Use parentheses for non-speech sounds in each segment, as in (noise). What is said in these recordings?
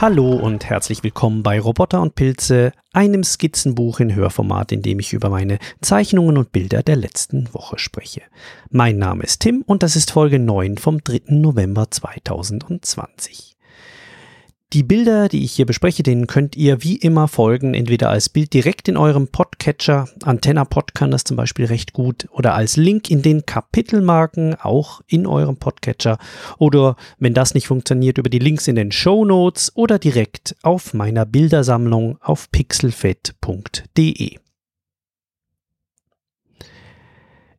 Hallo und herzlich willkommen bei Roboter und Pilze, einem Skizzenbuch in Hörformat, in dem ich über meine Zeichnungen und Bilder der letzten Woche spreche. Mein Name ist Tim und das ist Folge 9 vom 3. November 2020. Die Bilder, die ich hier bespreche, denen könnt ihr wie immer folgen, entweder als Bild direkt in eurem Podcatcher, Antenna Pod kann das zum Beispiel recht gut, oder als Link in den Kapitelmarken, auch in eurem Podcatcher, oder wenn das nicht funktioniert, über die Links in den Show Notes oder direkt auf meiner Bildersammlung auf pixelfed.de.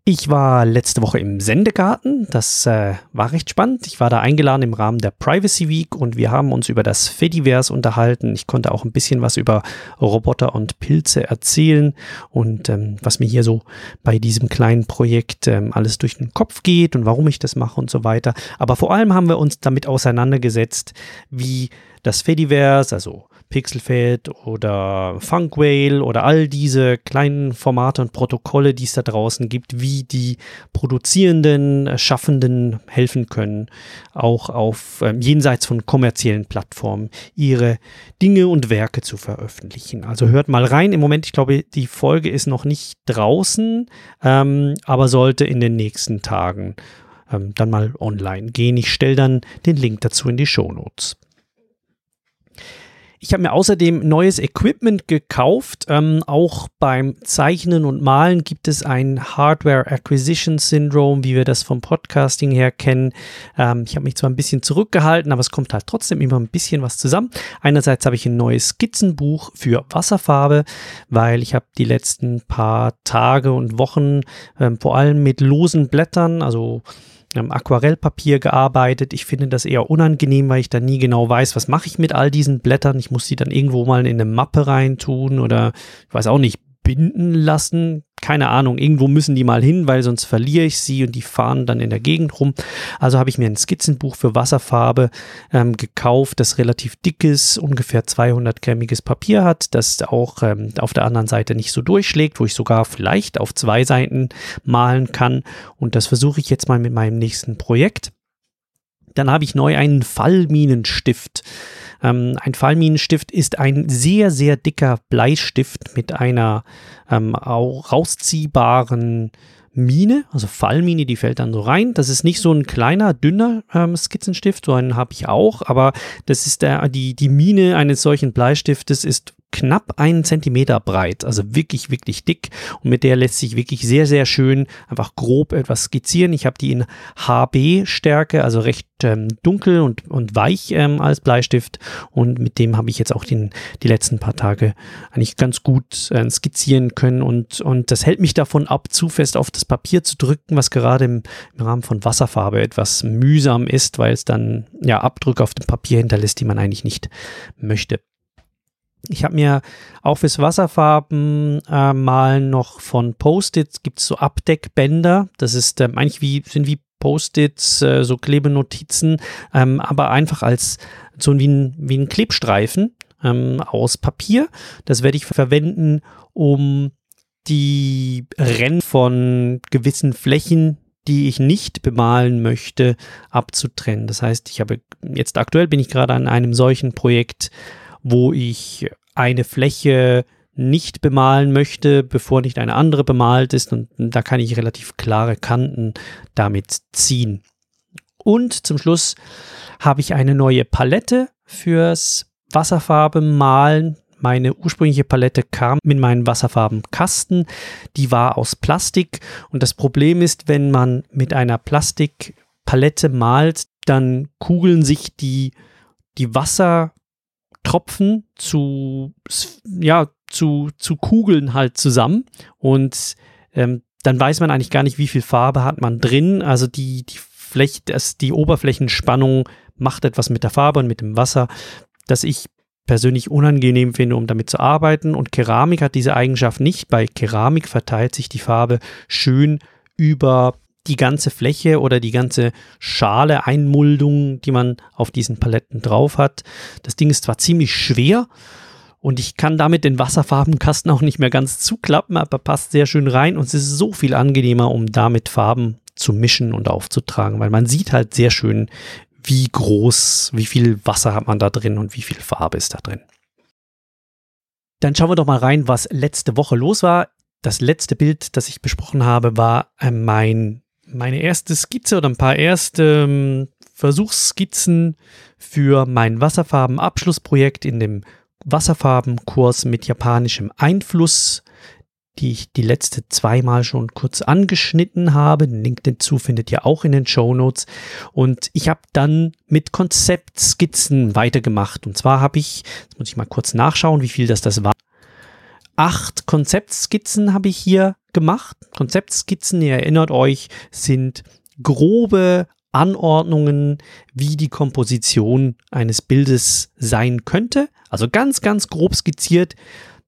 Ich war letzte Woche im Sendegarten. Das äh, war recht spannend. Ich war da eingeladen im Rahmen der Privacy Week und wir haben uns über das Fediverse unterhalten. Ich konnte auch ein bisschen was über Roboter und Pilze erzählen und ähm, was mir hier so bei diesem kleinen Projekt ähm, alles durch den Kopf geht und warum ich das mache und so weiter. Aber vor allem haben wir uns damit auseinandergesetzt, wie das Fediverse, also Pixelfed oder Funkwhale oder all diese kleinen Formate und Protokolle, die es da draußen gibt, wie die Produzierenden, äh, Schaffenden helfen können, auch auf äh, jenseits von kommerziellen Plattformen ihre Dinge und Werke zu veröffentlichen. Also hört mal rein. Im Moment, ich glaube, die Folge ist noch nicht draußen, ähm, aber sollte in den nächsten Tagen ähm, dann mal online gehen. Ich stelle dann den Link dazu in die Show Notes. Ich habe mir außerdem neues Equipment gekauft. Ähm, auch beim Zeichnen und Malen gibt es ein Hardware Acquisition Syndrome, wie wir das vom Podcasting her kennen. Ähm, ich habe mich zwar ein bisschen zurückgehalten, aber es kommt halt trotzdem immer ein bisschen was zusammen. Einerseits habe ich ein neues Skizzenbuch für Wasserfarbe, weil ich habe die letzten paar Tage und Wochen ähm, vor allem mit losen Blättern, also Aquarellpapier gearbeitet. Ich finde das eher unangenehm, weil ich dann nie genau weiß, was mache ich mit all diesen Blättern. Ich muss sie dann irgendwo mal in eine Mappe reintun oder ich weiß auch nicht, binden lassen keine Ahnung, irgendwo müssen die mal hin, weil sonst verliere ich sie und die fahren dann in der Gegend rum. Also habe ich mir ein Skizzenbuch für Wasserfarbe ähm, gekauft, das relativ dickes, ungefähr 200 grammiges Papier hat, das auch ähm, auf der anderen Seite nicht so durchschlägt, wo ich sogar vielleicht auf zwei Seiten malen kann. Und das versuche ich jetzt mal mit meinem nächsten Projekt. Dann habe ich neu einen Fallminenstift. Ähm, ein Fallminenstift ist ein sehr, sehr dicker Bleistift mit einer ähm, auch rausziehbaren Mine, also Fallmine, die fällt dann so rein. Das ist nicht so ein kleiner, dünner ähm, Skizzenstift, so einen habe ich auch, aber das ist der, die, die Mine eines solchen Bleistiftes ist knapp einen Zentimeter breit, also wirklich, wirklich dick und mit der lässt sich wirklich sehr, sehr schön einfach grob etwas skizzieren. Ich habe die in HB-Stärke, also recht ähm, dunkel und, und weich ähm, als Bleistift und mit dem habe ich jetzt auch den, die letzten paar Tage eigentlich ganz gut äh, skizzieren können und, und das hält mich davon ab, zu fest auf das Papier zu drücken, was gerade im, im Rahmen von Wasserfarbe etwas mühsam ist, weil es dann ja Abdrücke auf dem Papier hinterlässt, die man eigentlich nicht möchte. Ich habe mir auch fürs Wasserfarben äh, malen noch von Post-its gibt es so Abdeckbänder. Das ist ähm, eigentlich wie sind wie Post-its, äh, so Klebenotizen, ähm, aber einfach als so wie ein, wie ein Klebstreifen ähm, aus Papier. Das werde ich verwenden, um die Rennen von gewissen Flächen, die ich nicht bemalen möchte, abzutrennen. Das heißt, ich habe jetzt aktuell bin ich gerade an einem solchen Projekt wo ich eine Fläche nicht bemalen möchte, bevor nicht eine andere bemalt ist. Und da kann ich relativ klare Kanten damit ziehen. Und zum Schluss habe ich eine neue Palette fürs Wasserfarbenmalen. Meine ursprüngliche Palette kam mit meinem Wasserfarbenkasten. Die war aus Plastik. Und das Problem ist, wenn man mit einer Plastikpalette malt, dann kugeln sich die, die Wasser Tropfen zu, ja, zu, zu Kugeln halt zusammen und ähm, dann weiß man eigentlich gar nicht, wie viel Farbe hat man drin. Also die, die Fläche, das, die Oberflächenspannung macht etwas mit der Farbe und mit dem Wasser, das ich persönlich unangenehm finde, um damit zu arbeiten. Und Keramik hat diese Eigenschaft nicht. Bei Keramik verteilt sich die Farbe schön über die ganze Fläche oder die ganze Schale, Einmuldung, die man auf diesen Paletten drauf hat. Das Ding ist zwar ziemlich schwer und ich kann damit den Wasserfarbenkasten auch nicht mehr ganz zuklappen, aber passt sehr schön rein und es ist so viel angenehmer, um damit Farben zu mischen und aufzutragen, weil man sieht halt sehr schön, wie groß, wie viel Wasser hat man da drin und wie viel Farbe ist da drin. Dann schauen wir doch mal rein, was letzte Woche los war. Das letzte Bild, das ich besprochen habe, war äh, mein, meine erste Skizze oder ein paar erste ähm, Versuchsskizzen für mein Wasserfarben-Abschlussprojekt in dem Wasserfarbenkurs mit japanischem Einfluss, die ich die letzte zweimal schon kurz angeschnitten habe. Den Link dazu findet ihr auch in den Show Notes. Und ich habe dann mit Konzeptskizzen weitergemacht. Und zwar habe ich, jetzt muss ich mal kurz nachschauen, wie viel das das war. Acht Konzeptskizzen habe ich hier gemacht. Konzeptskizzen, ihr erinnert euch, sind grobe Anordnungen, wie die Komposition eines Bildes sein könnte. Also ganz, ganz grob skizziert.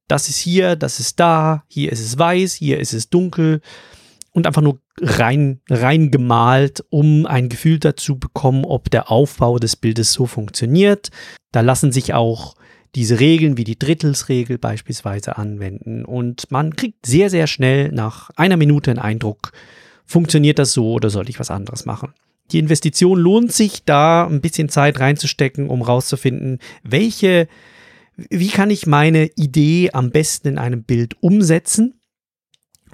Das ist hier, das ist da, hier ist es weiß, hier ist es dunkel und einfach nur rein, rein gemalt, um ein Gefühl dazu bekommen, ob der Aufbau des Bildes so funktioniert. Da lassen sich auch diese Regeln wie die Drittelsregel beispielsweise anwenden und man kriegt sehr, sehr schnell nach einer Minute einen Eindruck, funktioniert das so oder soll ich was anderes machen? Die Investition lohnt sich, da ein bisschen Zeit reinzustecken, um rauszufinden, welche, wie kann ich meine Idee am besten in einem Bild umsetzen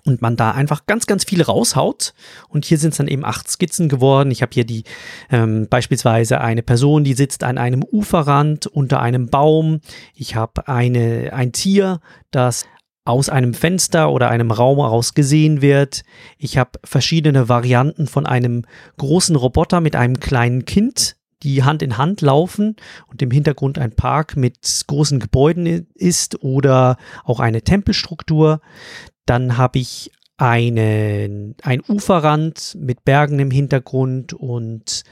und man da einfach ganz, ganz viel raushaut. Und hier sind es dann eben acht Skizzen geworden. Ich habe hier die ähm, beispielsweise eine Person, die sitzt an einem Uferrand unter einem Baum. Ich habe eine ein Tier, das aus einem Fenster oder einem Raum heraus gesehen wird. Ich habe verschiedene Varianten von einem großen Roboter mit einem kleinen Kind, die Hand in Hand laufen und im Hintergrund ein Park mit großen Gebäuden ist oder auch eine Tempelstruktur. Dann habe ich einen, ein Uferrand mit Bergen im Hintergrund und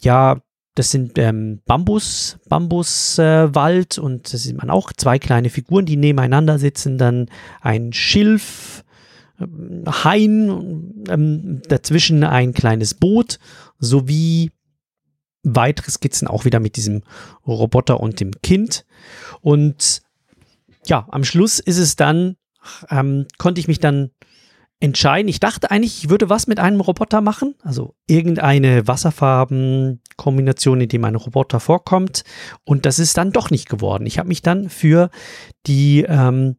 ja, das sind ähm, Bambus, Bambuswald äh, und da sieht man auch zwei kleine Figuren, die nebeneinander sitzen. Dann ein Schilf, ähm, Hain, ähm, dazwischen ein kleines Boot sowie weitere Skizzen auch wieder mit diesem Roboter und dem Kind. Und ja, am Schluss ist es dann, ähm, konnte ich mich dann entscheiden. Ich dachte eigentlich, ich würde was mit einem Roboter machen, also irgendeine Wasserfarbenkombination, in dem ein Roboter vorkommt. Und das ist dann doch nicht geworden. Ich habe mich dann für die, ähm,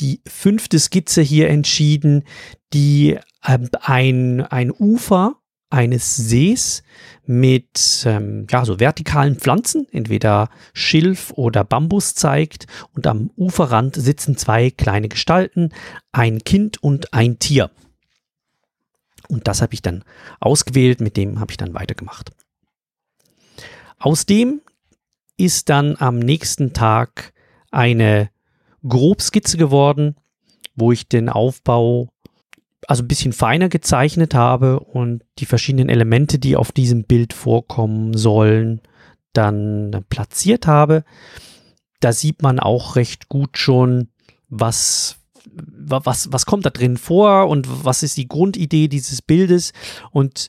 die fünfte Skizze hier entschieden, die ähm, ein, ein Ufer eines Sees mit ähm, ja, so vertikalen Pflanzen, entweder Schilf oder Bambus zeigt. Und am Uferrand sitzen zwei kleine Gestalten, ein Kind und ein Tier. Und das habe ich dann ausgewählt, mit dem habe ich dann weitergemacht. Aus dem ist dann am nächsten Tag eine Grobskizze geworden, wo ich den Aufbau also ein bisschen feiner gezeichnet habe und die verschiedenen Elemente, die auf diesem Bild vorkommen sollen, dann platziert habe. Da sieht man auch recht gut schon, was, was, was kommt da drin vor und was ist die Grundidee dieses Bildes. Und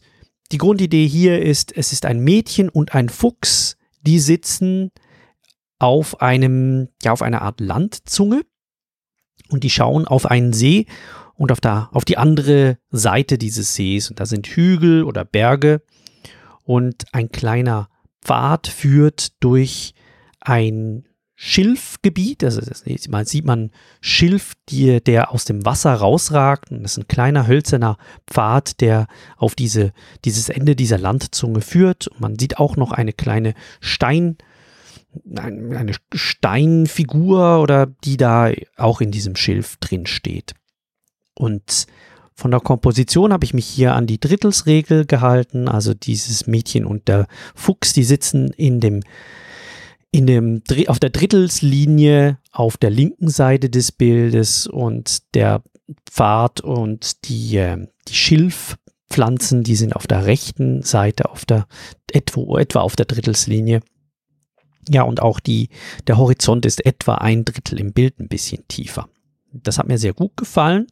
die Grundidee hier ist, es ist ein Mädchen und ein Fuchs, die sitzen auf einem, ja, auf einer Art Landzunge und die schauen auf einen See und auf, der, auf die andere Seite dieses Sees. Und da sind Hügel oder Berge und ein kleiner Pfad führt durch ein Schilfgebiet, also das man sieht man Schilf, die, der aus dem Wasser rausragt. Und das ist ein kleiner hölzerner Pfad, der auf diese, dieses Ende dieser Landzunge führt. Und man sieht auch noch eine kleine Stein, eine Steinfigur oder die da auch in diesem Schilf drin steht. Und von der Komposition habe ich mich hier an die Drittelsregel gehalten, also dieses Mädchen und der Fuchs, die sitzen in dem, in dem, auf der Drittelslinie auf der linken Seite des Bildes und der Pfad und die, ähm, die Schilfpflanzen, die sind auf der rechten Seite, auf der, etwa, etwa auf der Drittelslinie. Ja, und auch die, der Horizont ist etwa ein Drittel im Bild ein bisschen tiefer. Das hat mir sehr gut gefallen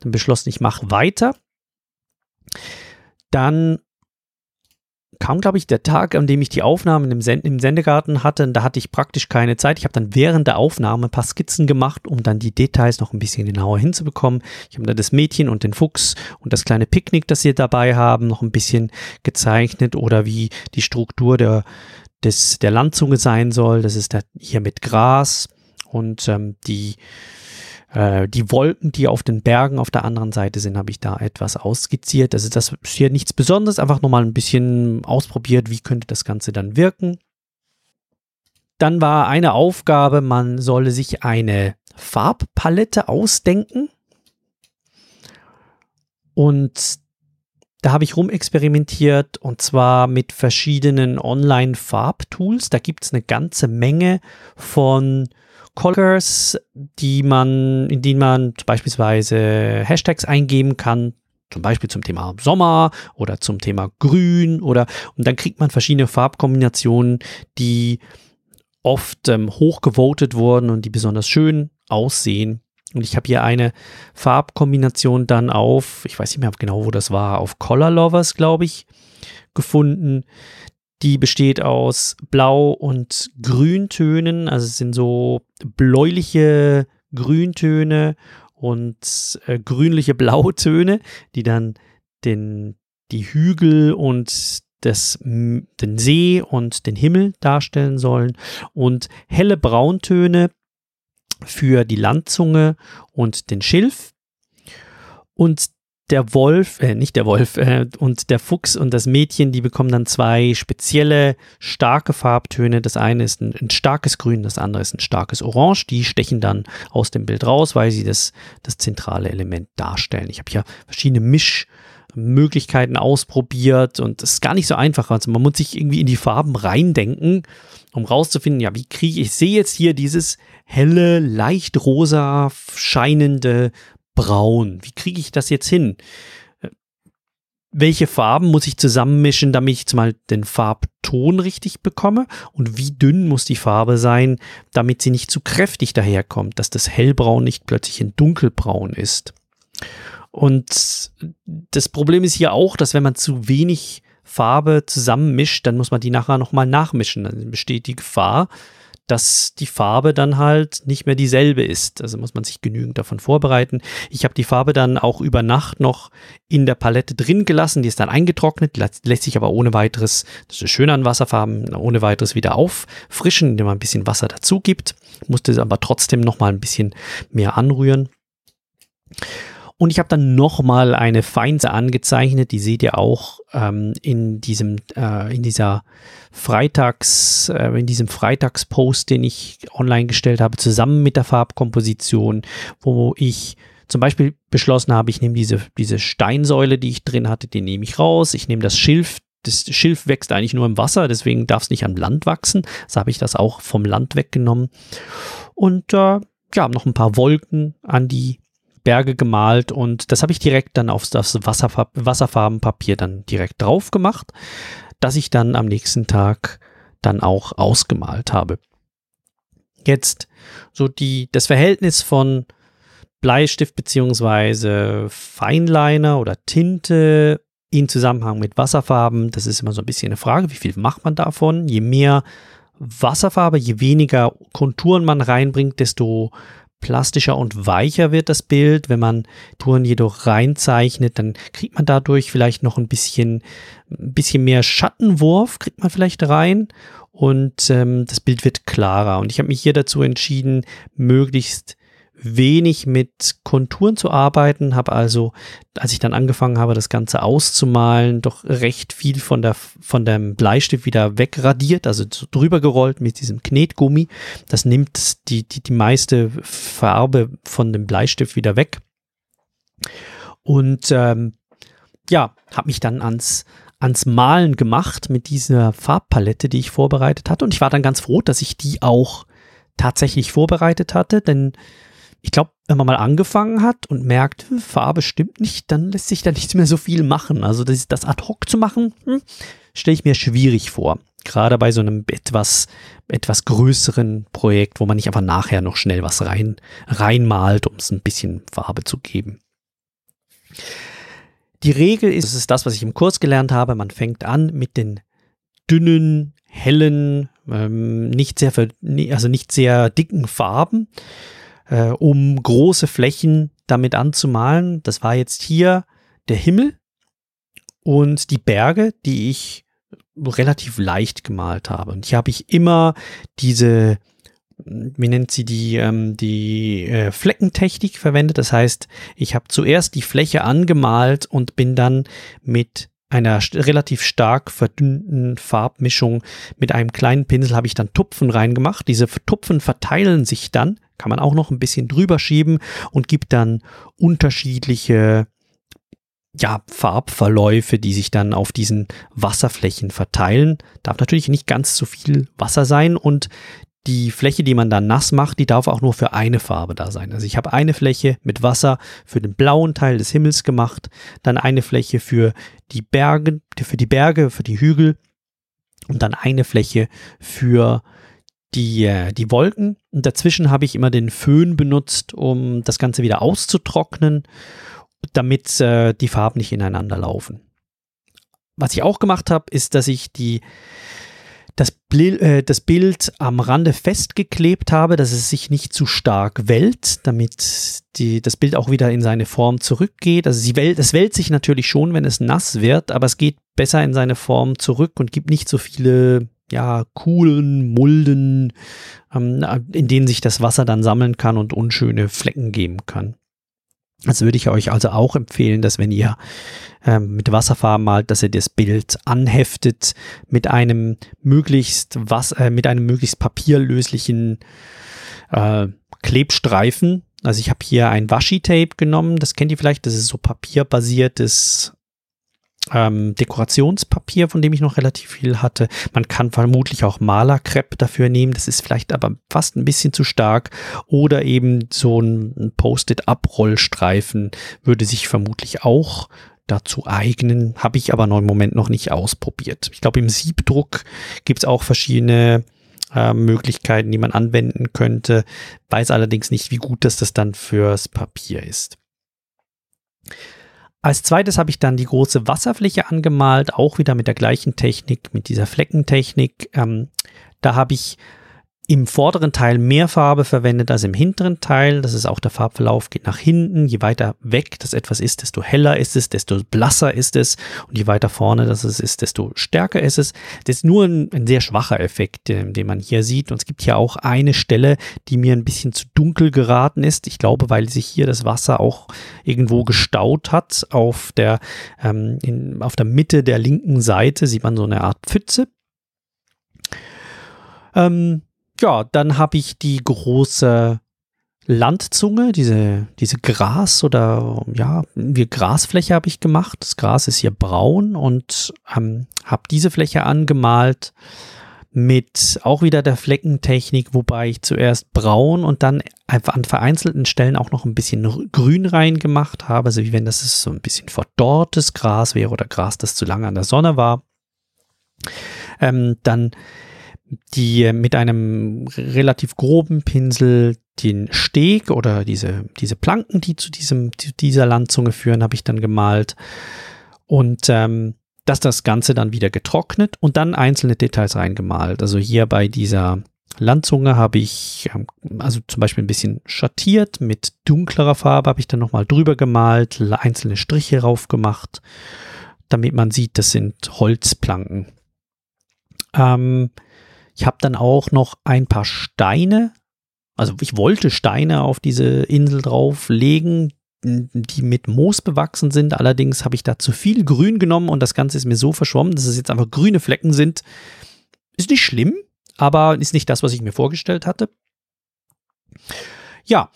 dann beschlossen, ich mache weiter. Dann kam, glaube ich, der Tag, an dem ich die Aufnahmen im, Send im Sendegarten hatte. Da hatte ich praktisch keine Zeit. Ich habe dann während der Aufnahme ein paar Skizzen gemacht, um dann die Details noch ein bisschen genauer hinzubekommen. Ich habe dann das Mädchen und den Fuchs und das kleine Picknick, das sie dabei haben, noch ein bisschen gezeichnet oder wie die Struktur der, des, der Landzunge sein soll. Das ist da hier mit Gras und ähm, die äh, die Wolken, die auf den Bergen auf der anderen Seite sind, habe ich da etwas ausskizziert. Also das ist hier nichts Besonderes, einfach nochmal ein bisschen ausprobiert, wie könnte das Ganze dann wirken. Dann war eine Aufgabe, man solle sich eine Farbpalette ausdenken. Und da habe ich rumexperimentiert und zwar mit verschiedenen Online-Farbtools. Da gibt es eine ganze Menge von Colors, die man, in denen man beispielsweise Hashtags eingeben kann, zum Beispiel zum Thema Sommer oder zum Thema Grün oder und dann kriegt man verschiedene Farbkombinationen, die oft ähm, hochgevotet wurden und die besonders schön aussehen. Und ich habe hier eine Farbkombination dann auf, ich weiß nicht mehr genau, wo das war, auf Color Lovers, glaube ich, gefunden, die besteht aus Blau- und Grüntönen. Also es sind so bläuliche Grüntöne und äh, grünliche (laughs) Blautöne, die dann den, die Hügel und das, den See und den Himmel darstellen sollen. Und helle Brauntöne für die Landzunge und den Schilf. Und der Wolf, äh, nicht der Wolf, äh, und der Fuchs und das Mädchen, die bekommen dann zwei spezielle, starke Farbtöne. Das eine ist ein, ein, starkes Grün, das andere ist ein starkes Orange. Die stechen dann aus dem Bild raus, weil sie das, das zentrale Element darstellen. Ich habe hier verschiedene Mischmöglichkeiten ausprobiert und es ist gar nicht so einfach. Also man muss sich irgendwie in die Farben reindenken, um rauszufinden, ja, wie kriege ich, ich sehe jetzt hier dieses helle, leicht rosa scheinende braun. Wie kriege ich das jetzt hin? Welche Farben muss ich zusammenmischen, damit ich jetzt mal den Farbton richtig bekomme? Und wie dünn muss die Farbe sein, damit sie nicht zu kräftig daherkommt, dass das Hellbraun nicht plötzlich ein Dunkelbraun ist? Und das Problem ist hier auch, dass wenn man zu wenig Farbe zusammenmischt, dann muss man die nachher nochmal nachmischen. Dann besteht die Gefahr, dass die Farbe dann halt nicht mehr dieselbe ist. Also muss man sich genügend davon vorbereiten. Ich habe die Farbe dann auch über Nacht noch in der Palette drin gelassen. Die ist dann eingetrocknet, lässt sich aber ohne weiteres, das ist schön an Wasserfarben, ohne weiteres wieder auffrischen, indem man ein bisschen Wasser dazu gibt. Musste aber trotzdem noch mal ein bisschen mehr anrühren. Und ich habe dann nochmal eine Feinse angezeichnet, die seht ihr auch ähm, in diesem, äh, in dieser Freitags, äh, in diesem Freitagspost, den ich online gestellt habe, zusammen mit der Farbkomposition, wo ich zum Beispiel beschlossen habe, ich nehme diese, diese Steinsäule, die ich drin hatte, die nehme ich raus. Ich nehme das Schilf, das Schilf wächst eigentlich nur im Wasser, deswegen darf es nicht am Land wachsen. So habe ich das auch vom Land weggenommen. Und äh, ja, noch ein paar Wolken an die Berge gemalt und das habe ich direkt dann auf das Wasserfarb Wasserfarbenpapier dann direkt drauf gemacht, das ich dann am nächsten Tag dann auch ausgemalt habe. Jetzt so die, das Verhältnis von Bleistift beziehungsweise Feinliner oder Tinte in Zusammenhang mit Wasserfarben, das ist immer so ein bisschen eine Frage, wie viel macht man davon? Je mehr Wasserfarbe, je weniger Konturen man reinbringt, desto plastischer und weicher wird das Bild. Wenn man Touren jedoch reinzeichnet, dann kriegt man dadurch vielleicht noch ein bisschen, ein bisschen mehr Schattenwurf, kriegt man vielleicht rein und ähm, das Bild wird klarer. Und ich habe mich hier dazu entschieden, möglichst wenig mit Konturen zu arbeiten, habe also, als ich dann angefangen habe, das Ganze auszumalen, doch recht viel von, der, von dem Bleistift wieder wegradiert, also drüber gerollt mit diesem Knetgummi. Das nimmt die, die, die meiste Farbe von dem Bleistift wieder weg. Und ähm, ja, habe mich dann ans, ans Malen gemacht mit dieser Farbpalette, die ich vorbereitet hatte. Und ich war dann ganz froh, dass ich die auch tatsächlich vorbereitet hatte, denn ich glaube, wenn man mal angefangen hat und merkt, hm, Farbe stimmt nicht, dann lässt sich da nicht mehr so viel machen. Also das, das ad hoc zu machen, hm, stelle ich mir schwierig vor. Gerade bei so einem etwas, etwas größeren Projekt, wo man nicht einfach nachher noch schnell was rein, reinmalt, um es ein bisschen Farbe zu geben. Die Regel ist, das ist das, was ich im Kurs gelernt habe, man fängt an mit den dünnen, hellen, ähm, nicht sehr, also nicht sehr dicken Farben, äh, um große Flächen damit anzumalen. Das war jetzt hier der Himmel und die Berge, die ich relativ leicht gemalt habe. Und hier habe ich immer diese, wie nennt sie die, ähm, die äh, Fleckentechnik verwendet. Das heißt, ich habe zuerst die Fläche angemalt und bin dann mit einer relativ stark verdünnten Farbmischung mit einem kleinen Pinsel habe ich dann Tupfen reingemacht. Diese Tupfen verteilen sich dann, kann man auch noch ein bisschen drüber schieben und gibt dann unterschiedliche ja, Farbverläufe, die sich dann auf diesen Wasserflächen verteilen. Darf natürlich nicht ganz so viel Wasser sein und die Fläche, die man dann nass macht, die darf auch nur für eine Farbe da sein. Also ich habe eine Fläche mit Wasser für den blauen Teil des Himmels gemacht, dann eine Fläche für die Berge, für die Berge, für die Hügel und dann eine Fläche für äh, die Wolken. Und dazwischen habe ich immer den Föhn benutzt, um das Ganze wieder auszutrocknen damit äh, die Farben nicht ineinander laufen. Was ich auch gemacht habe, ist, dass ich die, das, äh, das Bild am Rande festgeklebt habe, dass es sich nicht zu stark wellt, damit die, das Bild auch wieder in seine Form zurückgeht. Also sie wellt, es wellt sich natürlich schon, wenn es nass wird, aber es geht besser in seine Form zurück und gibt nicht so viele ja, coolen Mulden, ähm, in denen sich das Wasser dann sammeln kann und unschöne Flecken geben kann. Das würde ich euch also auch empfehlen, dass wenn ihr ähm, mit Wasserfarben malt, dass ihr das Bild anheftet mit einem möglichst was, äh, mit einem möglichst papierlöslichen äh, Klebstreifen. Also ich habe hier ein Washi-Tape genommen, das kennt ihr vielleicht, das ist so papierbasiertes ähm, Dekorationspapier, von dem ich noch relativ viel hatte. Man kann vermutlich auch Malerkrepp dafür nehmen, das ist vielleicht aber fast ein bisschen zu stark. Oder eben so ein Post-it-Abrollstreifen würde sich vermutlich auch dazu eignen, habe ich aber noch im Moment noch nicht ausprobiert. Ich glaube, im Siebdruck gibt es auch verschiedene äh, Möglichkeiten, die man anwenden könnte, weiß allerdings nicht, wie gut das, das dann fürs Papier ist. Als zweites habe ich dann die große Wasserfläche angemalt, auch wieder mit der gleichen Technik, mit dieser Fleckentechnik. Ähm, da habe ich im vorderen Teil mehr Farbe verwendet als im hinteren Teil. Das ist auch der Farbverlauf, geht nach hinten. Je weiter weg das etwas ist, desto heller ist es, desto blasser ist es. Und je weiter vorne das ist, desto stärker ist es. Das ist nur ein, ein sehr schwacher Effekt, den, den man hier sieht. Und es gibt hier auch eine Stelle, die mir ein bisschen zu dunkel geraten ist. Ich glaube, weil sich hier das Wasser auch irgendwo gestaut hat. Auf der, ähm, in, auf der Mitte der linken Seite sieht man so eine Art Pfütze. Ähm, ja, dann habe ich die große Landzunge, diese, diese Gras oder ja, wie Grasfläche habe ich gemacht. Das Gras ist hier braun und ähm, habe diese Fläche angemalt mit auch wieder der Fleckentechnik, wobei ich zuerst braun und dann einfach an vereinzelten Stellen auch noch ein bisschen grün reingemacht habe, also wie wenn das so ein bisschen verdorrtes Gras wäre oder Gras, das zu lange an der Sonne war. Ähm, dann die mit einem relativ groben Pinsel den Steg oder diese, diese Planken, die zu diesem, zu dieser Landzunge führen, habe ich dann gemalt. Und ähm, dass das Ganze dann wieder getrocknet und dann einzelne Details reingemalt. Also hier bei dieser Landzunge habe ich ähm, also zum Beispiel ein bisschen schattiert mit dunklerer Farbe, habe ich dann nochmal drüber gemalt, einzelne Striche rauf gemacht, damit man sieht, das sind Holzplanken. Ähm, ich habe dann auch noch ein paar Steine, also ich wollte Steine auf diese Insel drauflegen, die mit Moos bewachsen sind. Allerdings habe ich da zu viel Grün genommen und das Ganze ist mir so verschwommen, dass es jetzt einfach grüne Flecken sind. Ist nicht schlimm, aber ist nicht das, was ich mir vorgestellt hatte. Ja,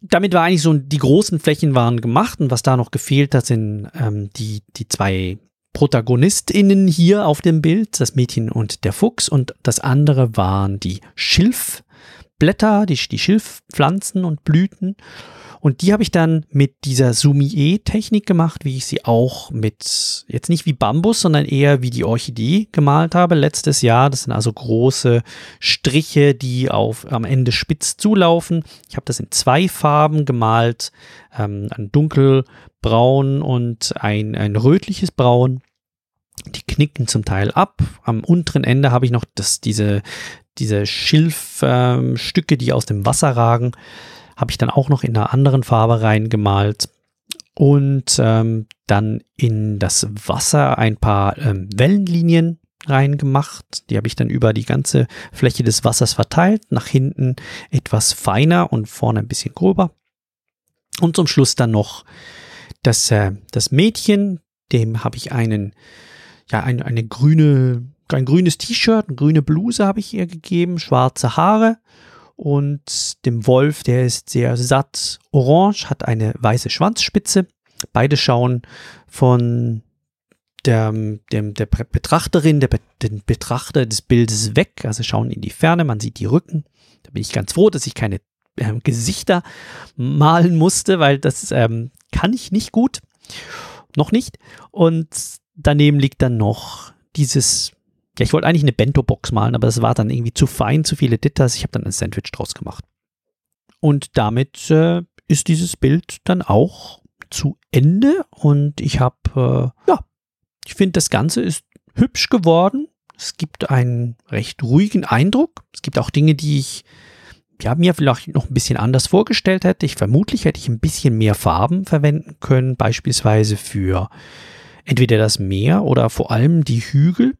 damit war eigentlich so, die großen Flächen waren gemacht und was da noch gefehlt hat, sind ähm, die, die zwei ProtagonistInnen hier auf dem Bild, das Mädchen und der Fuchs, und das andere waren die Schilfblätter, die, die Schilfpflanzen und Blüten. Und die habe ich dann mit dieser Sumie-Technik gemacht, wie ich sie auch mit, jetzt nicht wie Bambus, sondern eher wie die Orchidee gemalt habe letztes Jahr. Das sind also große Striche, die auf, am Ende spitz zulaufen. Ich habe das in zwei Farben gemalt, ähm, ein dunkelbraun und ein, ein rötliches Braun. Die knicken zum Teil ab. Am unteren Ende habe ich noch das, diese, diese Schilfstücke, ähm, die aus dem Wasser ragen, habe ich dann auch noch in einer anderen Farbe reingemalt. Und ähm, dann in das Wasser ein paar ähm, Wellenlinien reingemacht. Die habe ich dann über die ganze Fläche des Wassers verteilt. Nach hinten etwas feiner und vorne ein bisschen gröber. Und zum Schluss dann noch das, äh, das Mädchen. Dem habe ich einen, ja, ein, eine grüne ein grünes T-Shirt, eine grüne Bluse habe ich ihr gegeben, schwarze Haare und dem Wolf, der ist sehr satt orange, hat eine weiße Schwanzspitze. Beide schauen von der, dem, der Betrachterin, der, den Betrachter des Bildes weg, also schauen in die Ferne, man sieht die Rücken. Da bin ich ganz froh, dass ich keine äh, Gesichter malen musste, weil das ähm, kann ich nicht gut. Noch nicht. Und daneben liegt dann noch dieses ja, ich wollte eigentlich eine Bento-Box malen, aber das war dann irgendwie zu fein, zu viele Details. Ich habe dann ein Sandwich draus gemacht. Und damit äh, ist dieses Bild dann auch zu Ende. Und ich habe, äh, ja, ich finde, das Ganze ist hübsch geworden. Es gibt einen recht ruhigen Eindruck. Es gibt auch Dinge, die ich ja, mir vielleicht noch ein bisschen anders vorgestellt hätte. Ich vermutlich hätte ich ein bisschen mehr Farben verwenden können, beispielsweise für entweder das Meer oder vor allem die Hügel.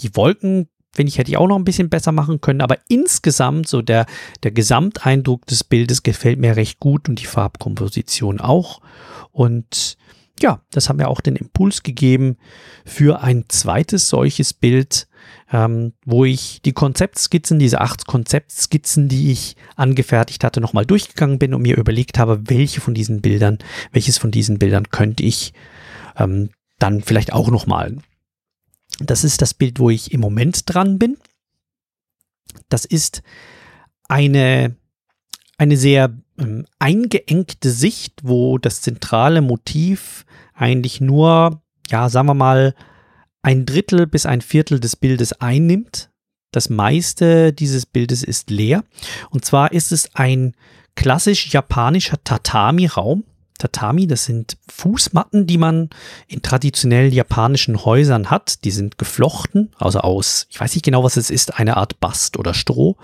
Die Wolken, finde ich, hätte ich auch noch ein bisschen besser machen können, aber insgesamt so der, der Gesamteindruck des Bildes gefällt mir recht gut und die Farbkomposition auch. Und ja, das haben wir auch den Impuls gegeben für ein zweites solches Bild, ähm, wo ich die Konzeptskizzen, diese acht Konzeptskizzen, die ich angefertigt hatte, nochmal durchgegangen bin und mir überlegt habe, welche von diesen Bildern, welches von diesen Bildern könnte ich ähm, dann vielleicht auch noch malen. Das ist das Bild, wo ich im Moment dran bin. Das ist eine, eine sehr ähm, eingeengte Sicht, wo das zentrale Motiv eigentlich nur, ja, sagen wir mal, ein Drittel bis ein Viertel des Bildes einnimmt. Das meiste dieses Bildes ist leer. Und zwar ist es ein klassisch japanischer Tatami-Raum. Tatami, das sind Fußmatten, die man in traditionell japanischen Häusern hat. Die sind geflochten, also aus, ich weiß nicht genau, was es ist, eine Art Bast oder Stroh.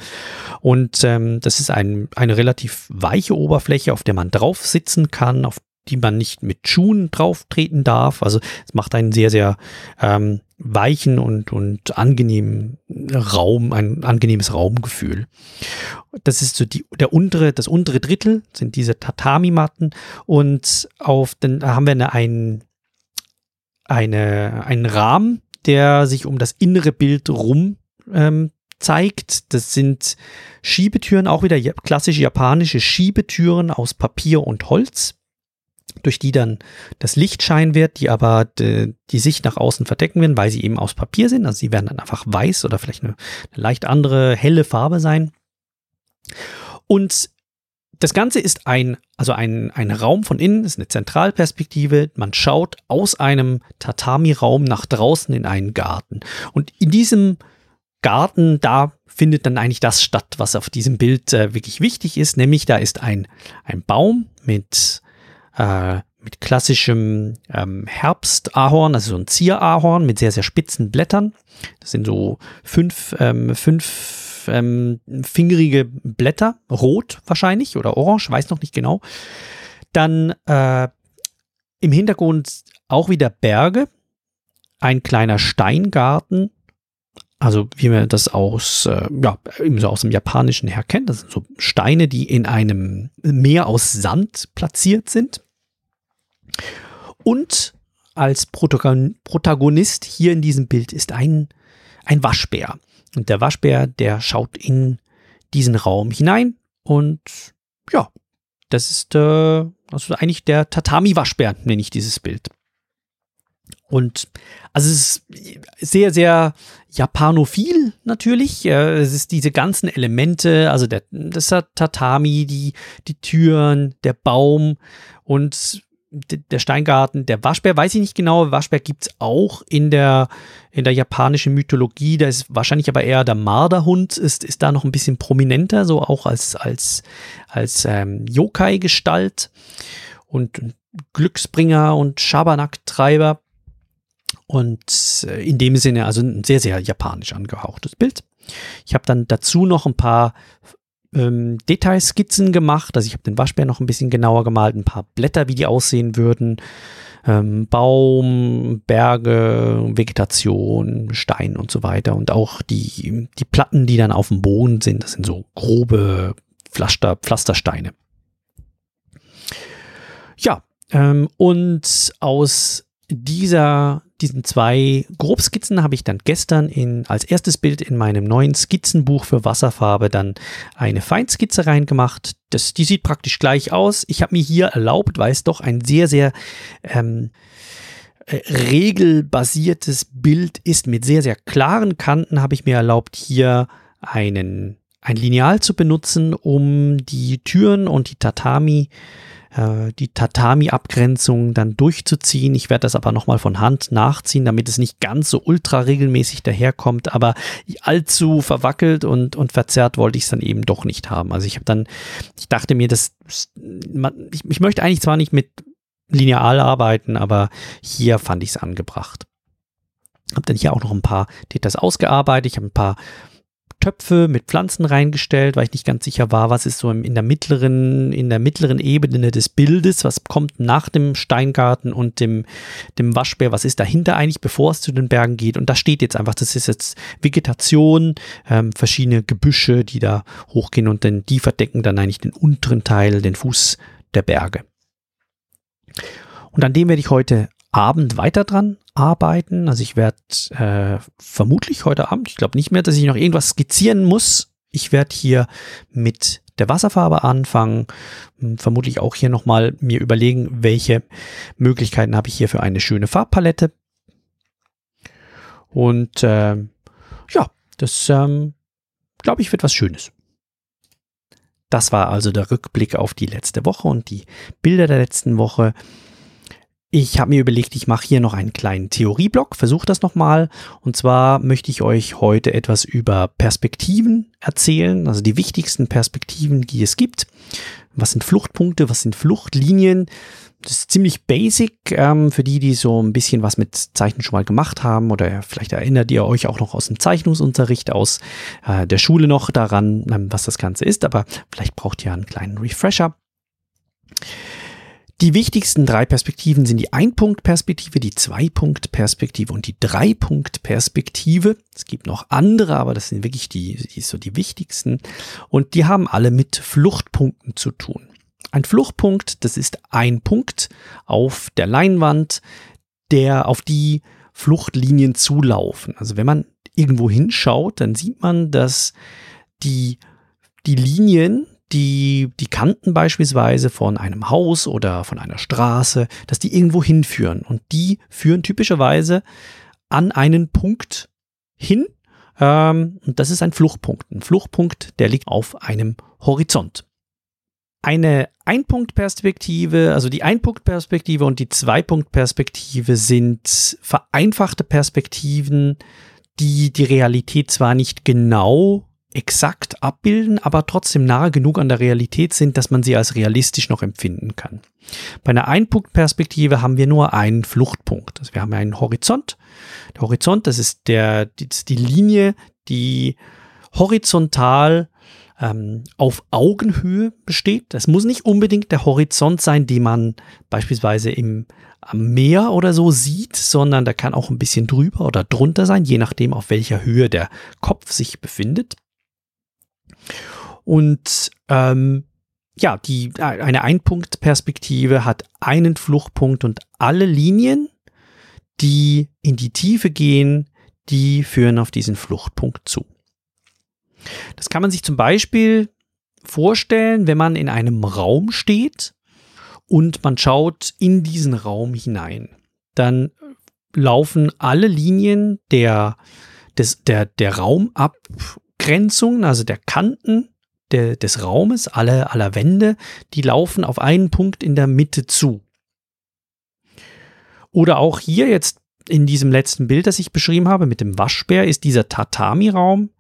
Und ähm, das ist ein, eine relativ weiche Oberfläche, auf der man drauf sitzen kann, auf die man nicht mit Schuhen drauf treten darf. Also es macht einen sehr, sehr ähm, weichen und, und angenehmen Raum, ein angenehmes Raumgefühl. Das ist so die, der untere, das untere Drittel sind diese Tatami-Matten und auf den, haben wir eine, ein, eine, einen Rahmen, der sich um das innere Bild rum ähm, zeigt. Das sind Schiebetüren, auch wieder klassische japanische Schiebetüren aus Papier und Holz durch die dann das Licht scheinen wird, die aber de, die Sicht nach außen verdecken werden, weil sie eben aus Papier sind. Also sie werden dann einfach weiß oder vielleicht eine, eine leicht andere helle Farbe sein. Und das Ganze ist ein, also ein, ein Raum von innen, ist eine Zentralperspektive. Man schaut aus einem Tatami-Raum nach draußen in einen Garten. Und in diesem Garten, da findet dann eigentlich das statt, was auf diesem Bild äh, wirklich wichtig ist. Nämlich da ist ein, ein Baum mit äh, mit klassischem ähm, Herbstahorn, also so ein Zierahorn mit sehr, sehr spitzen Blättern. Das sind so fünf, ähm, fünf ähm, fingerige Blätter, rot wahrscheinlich oder orange, weiß noch nicht genau. Dann äh, im Hintergrund auch wieder Berge, ein kleiner Steingarten, also wie man das aus, äh, ja, eben so aus dem Japanischen her kennt. Das sind so Steine, die in einem Meer aus Sand platziert sind. Und als Protagonist hier in diesem Bild ist ein, ein Waschbär. Und der Waschbär, der schaut in diesen Raum hinein und ja, das ist äh, also eigentlich der Tatami-Waschbär, nenne ich dieses Bild. Und also es ist sehr, sehr japanophil natürlich. Es ist diese ganzen Elemente, also der, das Tatami, die, die Türen, der Baum und der Steingarten, der Waschbär, weiß ich nicht genau. Waschbär gibt es auch in der, in der japanischen Mythologie. Da ist wahrscheinlich aber eher der Marderhund, ist, ist da noch ein bisschen prominenter, so auch als, als, als ähm, Yokai-Gestalt und Glücksbringer und Schabernack-Treiber. Und äh, in dem Sinne, also ein sehr, sehr japanisch angehauchtes Bild. Ich habe dann dazu noch ein paar ähm, Detailskizzen gemacht. Also ich habe den Waschbär noch ein bisschen genauer gemalt, ein paar Blätter, wie die aussehen würden. Ähm, Baum, Berge, Vegetation, Stein und so weiter. Und auch die, die Platten, die dann auf dem Boden sind, das sind so grobe Pflaster, Pflastersteine. Ja, ähm, und aus dieser diesen zwei Grobskizzen habe ich dann gestern in, als erstes Bild in meinem neuen Skizzenbuch für Wasserfarbe dann eine Feinskizze reingemacht. Das, die sieht praktisch gleich aus. Ich habe mir hier erlaubt, weil es doch ein sehr, sehr ähm, äh, regelbasiertes Bild ist mit sehr, sehr klaren Kanten, habe ich mir erlaubt, hier einen, ein Lineal zu benutzen, um die Türen und die Tatami äh, die Tatami-Abgrenzung dann durchzuziehen. Ich werde das aber nochmal von Hand nachziehen, damit es nicht ganz so ultra regelmäßig daherkommt, aber allzu verwackelt und, und verzerrt wollte ich es dann eben doch nicht haben. Also ich habe dann, ich dachte mir, dass ich, ich möchte eigentlich zwar nicht mit lineal arbeiten, aber hier fand ich es angebracht. Habe dann hier auch noch ein paar Details ausgearbeitet. Ich habe ein paar Töpfe mit Pflanzen reingestellt, weil ich nicht ganz sicher war, was ist so in der mittleren, in der mittleren Ebene des Bildes, was kommt nach dem Steingarten und dem, dem Waschbär, was ist dahinter eigentlich, bevor es zu den Bergen geht. Und da steht jetzt einfach, das ist jetzt Vegetation, ähm, verschiedene Gebüsche, die da hochgehen und dann die verdecken dann eigentlich den unteren Teil, den Fuß der Berge. Und an dem werde ich heute Abend weiter dran arbeiten. Also ich werde äh, vermutlich heute Abend, ich glaube nicht mehr, dass ich noch irgendwas skizzieren muss. Ich werde hier mit der Wasserfarbe anfangen. Hm, vermutlich auch hier nochmal mir überlegen, welche Möglichkeiten habe ich hier für eine schöne Farbpalette. Und äh, ja, das ähm, glaube ich wird was Schönes. Das war also der Rückblick auf die letzte Woche und die Bilder der letzten Woche. Ich habe mir überlegt, ich mache hier noch einen kleinen Theorieblock, versuche das nochmal. Und zwar möchte ich euch heute etwas über Perspektiven erzählen, also die wichtigsten Perspektiven, die es gibt. Was sind Fluchtpunkte, was sind Fluchtlinien? Das ist ziemlich basic ähm, für die, die so ein bisschen was mit Zeichnen schon mal gemacht haben oder vielleicht erinnert ihr euch auch noch aus dem Zeichnungsunterricht aus äh, der Schule noch daran, ähm, was das Ganze ist, aber vielleicht braucht ihr einen kleinen Refresher. Die wichtigsten drei Perspektiven sind die Ein-Punkt-Perspektive, die Zwei-Punkt-Perspektive und die Drei-Punkt-Perspektive. Es gibt noch andere, aber das sind wirklich die, die, so die wichtigsten. Und die haben alle mit Fluchtpunkten zu tun. Ein Fluchtpunkt, das ist ein Punkt auf der Leinwand, der auf die Fluchtlinien zulaufen. Also wenn man irgendwo hinschaut, dann sieht man, dass die, die Linien, die, die Kanten beispielsweise von einem Haus oder von einer Straße, dass die irgendwo hinführen. Und die führen typischerweise an einen Punkt hin. Ähm, und das ist ein Fluchtpunkt. Ein Fluchtpunkt, der liegt auf einem Horizont. Eine Einpunktperspektive, also die Einpunktperspektive und die Zweipunktperspektive sind vereinfachte Perspektiven, die die Realität zwar nicht genau exakt abbilden, aber trotzdem nahe genug an der Realität sind, dass man sie als realistisch noch empfinden kann. Bei einer Einpunktperspektive haben wir nur einen Fluchtpunkt. Also wir haben einen Horizont. Der Horizont, das ist der, die, die Linie, die horizontal ähm, auf Augenhöhe besteht. Das muss nicht unbedingt der Horizont sein, den man beispielsweise im am Meer oder so sieht, sondern da kann auch ein bisschen drüber oder drunter sein, je nachdem, auf welcher Höhe der Kopf sich befindet. Und ähm, ja, die, eine Einpunktperspektive hat einen Fluchtpunkt und alle Linien, die in die Tiefe gehen, die führen auf diesen Fluchtpunkt zu. Das kann man sich zum Beispiel vorstellen, wenn man in einem Raum steht und man schaut in diesen Raum hinein. Dann laufen alle Linien der, des, der, der Raumabgrenzungen, also der Kanten de, des Raumes, alle, aller Wände, die laufen auf einen Punkt in der Mitte zu. Oder auch hier jetzt in diesem letzten Bild, das ich beschrieben habe, mit dem Waschbär, ist dieser Tatami-Raum,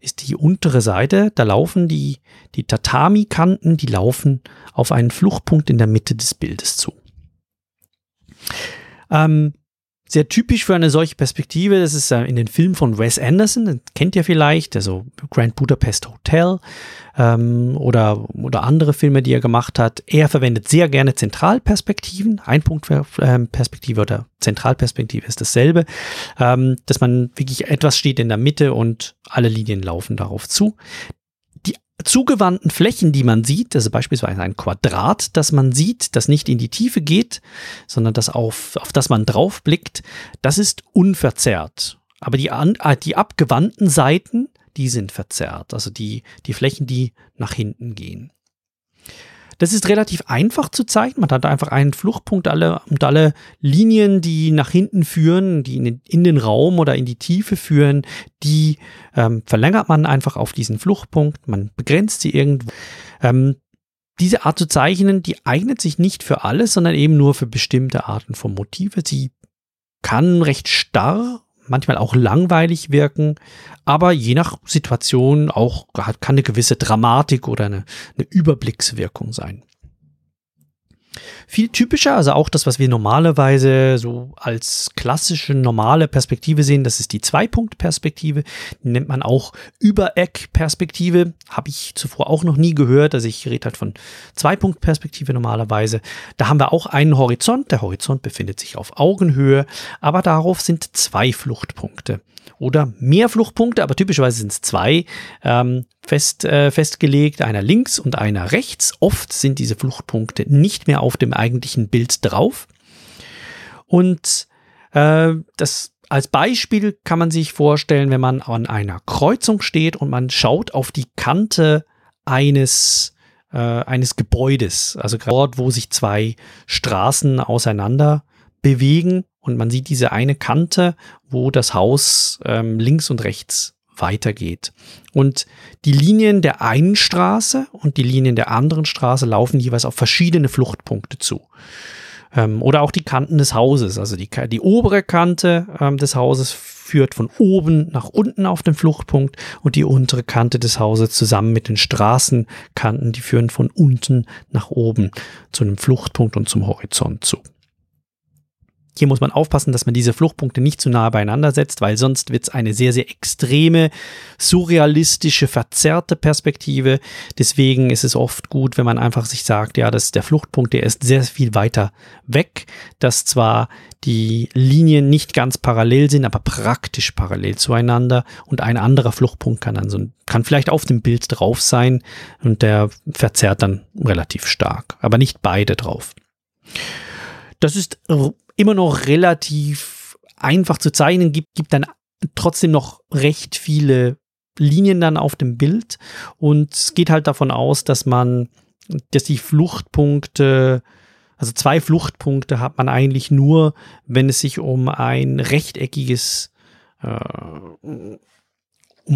ist die untere Seite. Da laufen die, die Tatami-Kanten, die laufen auf einen Fluchtpunkt in der Mitte des Bildes zu. Ähm, sehr typisch für eine solche Perspektive. Das ist in den Filmen von Wes Anderson, den kennt ihr vielleicht, also Grand Budapest Hotel ähm, oder, oder andere Filme, die er gemacht hat. Er verwendet sehr gerne Zentralperspektiven. Einpunktperspektive oder Zentralperspektive ist dasselbe, ähm, dass man wirklich etwas steht in der Mitte und alle Linien laufen darauf zu zugewandten Flächen, die man sieht, also beispielsweise ein Quadrat, das man sieht, das nicht in die Tiefe geht, sondern das auf, auf das man draufblickt, das ist unverzerrt. Aber die, an, äh, die abgewandten Seiten, die sind verzerrt, also die, die Flächen, die nach hinten gehen. Das ist relativ einfach zu zeichnen. Man hat einfach einen Fluchtpunkt alle, und alle Linien, die nach hinten führen, die in den, in den Raum oder in die Tiefe führen, die ähm, verlängert man einfach auf diesen Fluchtpunkt. Man begrenzt sie irgendwo. Ähm, diese Art zu zeichnen, die eignet sich nicht für alles, sondern eben nur für bestimmte Arten von Motive. Sie kann recht starr manchmal auch langweilig wirken, aber je nach Situation auch kann eine gewisse Dramatik oder eine, eine Überblickswirkung sein. Viel typischer, also auch das, was wir normalerweise so als klassische normale Perspektive sehen, das ist die Zwei-Punkt-Perspektive. Die nennt man auch Übereck-Perspektive. Habe ich zuvor auch noch nie gehört. Also ich rede halt von Zwei-Punkt-Perspektive normalerweise. Da haben wir auch einen Horizont. Der Horizont befindet sich auf Augenhöhe, aber darauf sind zwei Fluchtpunkte oder mehr Fluchtpunkte, aber typischerweise sind es zwei ähm, fest, äh, festgelegt, einer links und einer rechts. Oft sind diese Fluchtpunkte nicht mehr auf dem eigentlichen Bild drauf. Und äh, das als Beispiel kann man sich vorstellen, wenn man an einer Kreuzung steht und man schaut auf die Kante eines äh, eines Gebäudes, also dort, wo sich zwei Straßen auseinander bewegen und man sieht diese eine Kante, wo das Haus ähm, links und rechts weitergeht. Und die Linien der einen Straße und die Linien der anderen Straße laufen jeweils auf verschiedene Fluchtpunkte zu. Ähm, oder auch die Kanten des Hauses. Also die, die obere Kante ähm, des Hauses führt von oben nach unten auf den Fluchtpunkt und die untere Kante des Hauses zusammen mit den Straßenkanten, die führen von unten nach oben zu einem Fluchtpunkt und zum Horizont zu. Hier muss man aufpassen, dass man diese Fluchtpunkte nicht zu nahe beieinander setzt, weil sonst wird es eine sehr, sehr extreme, surrealistische, verzerrte Perspektive. Deswegen ist es oft gut, wenn man einfach sich sagt, ja, dass der Fluchtpunkt, der ist sehr viel weiter weg, dass zwar die Linien nicht ganz parallel sind, aber praktisch parallel zueinander und ein anderer Fluchtpunkt kann dann so, kann vielleicht auf dem Bild drauf sein und der verzerrt dann relativ stark, aber nicht beide drauf. Das ist immer noch relativ einfach zu zeichnen, gibt, gibt dann trotzdem noch recht viele Linien dann auf dem Bild. Und es geht halt davon aus, dass man, dass die Fluchtpunkte, also zwei Fluchtpunkte hat man eigentlich nur, wenn es sich um ein rechteckiges, äh, um,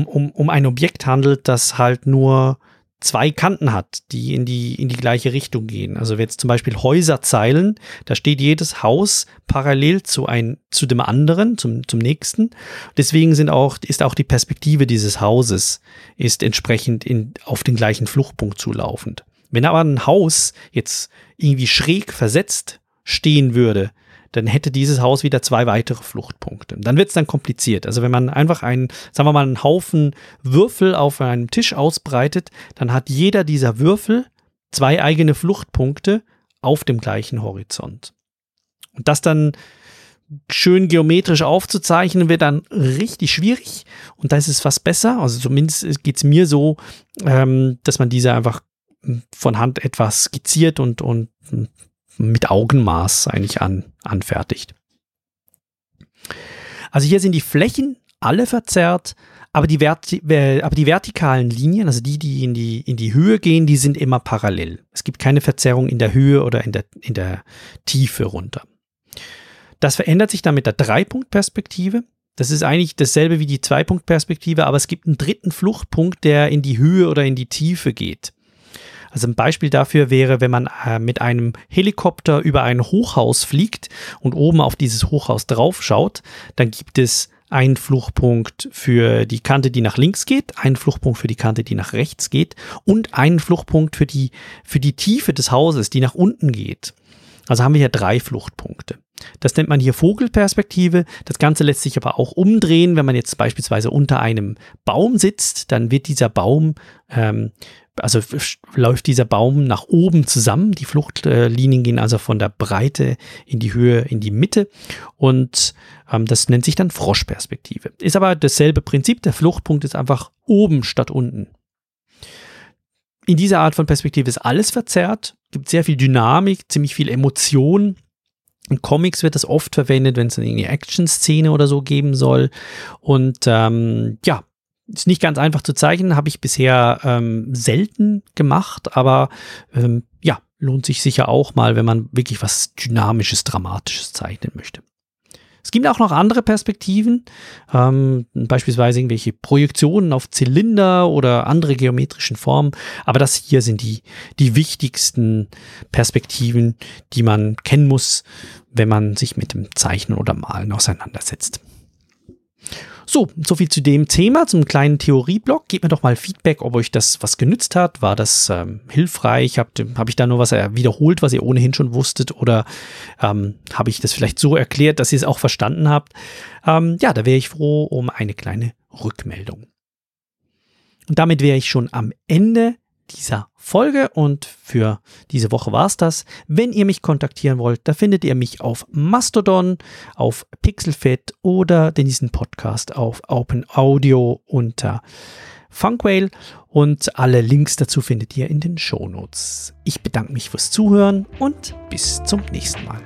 um, um ein Objekt handelt, das halt nur zwei Kanten hat, die in die, in die gleiche Richtung gehen. Also jetzt zum Beispiel Häuserzeilen, da steht jedes Haus parallel zu ein, zu dem anderen, zum, zum nächsten. Deswegen sind auch, ist auch die Perspektive dieses Hauses ist entsprechend in, auf den gleichen Fluchtpunkt zulaufend. Wenn aber ein Haus jetzt irgendwie schräg versetzt stehen würde, dann hätte dieses Haus wieder zwei weitere Fluchtpunkte. Dann wird es dann kompliziert. Also wenn man einfach einen, sagen wir mal, einen Haufen Würfel auf einem Tisch ausbreitet, dann hat jeder dieser Würfel zwei eigene Fluchtpunkte auf dem gleichen Horizont. Und das dann schön geometrisch aufzuzeichnen, wird dann richtig schwierig. Und da ist es fast besser. Also zumindest geht es mir so, ähm, dass man diese einfach von Hand etwas skizziert und, und mit Augenmaß eigentlich an, anfertigt. Also hier sind die Flächen alle verzerrt, aber die, Verti aber die vertikalen Linien, also die, die in die, in die Höhe gehen, die sind immer parallel. Es gibt keine Verzerrung in der Höhe oder in der, in der Tiefe runter. Das verändert sich dann mit der Dreipunktperspektive. Das ist eigentlich dasselbe wie die Zweipunktperspektive, aber es gibt einen dritten Fluchtpunkt, der in die Höhe oder in die Tiefe geht. Also ein Beispiel dafür wäre, wenn man äh, mit einem Helikopter über ein Hochhaus fliegt und oben auf dieses Hochhaus draufschaut, dann gibt es einen Fluchtpunkt für die Kante, die nach links geht, einen Fluchtpunkt für die Kante, die nach rechts geht und einen Fluchtpunkt für die, für die Tiefe des Hauses, die nach unten geht. Also haben wir hier drei Fluchtpunkte. Das nennt man hier Vogelperspektive. Das Ganze lässt sich aber auch umdrehen. Wenn man jetzt beispielsweise unter einem Baum sitzt, dann wird dieser Baum ähm, also läuft dieser Baum nach oben zusammen. Die Fluchtlinien gehen also von der Breite in die Höhe, in die Mitte. Und ähm, das nennt sich dann Froschperspektive. Ist aber dasselbe Prinzip. Der Fluchtpunkt ist einfach oben statt unten. In dieser Art von Perspektive ist alles verzerrt, gibt sehr viel Dynamik, ziemlich viel Emotion. In Comics wird das oft verwendet, wenn es eine Action-Szene oder so geben soll. Und ähm, ja, ist nicht ganz einfach zu zeichnen, habe ich bisher ähm, selten gemacht, aber ähm, ja, lohnt sich sicher auch mal, wenn man wirklich was Dynamisches, Dramatisches zeichnen möchte. Es gibt auch noch andere Perspektiven, ähm, beispielsweise irgendwelche Projektionen auf Zylinder oder andere geometrischen Formen. Aber das hier sind die, die wichtigsten Perspektiven, die man kennen muss, wenn man sich mit dem Zeichnen oder Malen auseinandersetzt. So, soviel zu dem Thema, zum kleinen Theorieblock. Gebt mir doch mal Feedback, ob euch das was genützt hat. War das ähm, hilfreich? Habe hab ich da nur was wiederholt, was ihr ohnehin schon wusstet? Oder ähm, habe ich das vielleicht so erklärt, dass ihr es auch verstanden habt? Ähm, ja, da wäre ich froh um eine kleine Rückmeldung. Und damit wäre ich schon am Ende dieser Folge und für diese Woche war es das. Wenn ihr mich kontaktieren wollt, da findet ihr mich auf Mastodon, auf Pixelfed oder diesen Podcast auf Open Audio unter Funkwhale und alle Links dazu findet ihr in den Shownotes. Ich bedanke mich fürs Zuhören und bis zum nächsten Mal.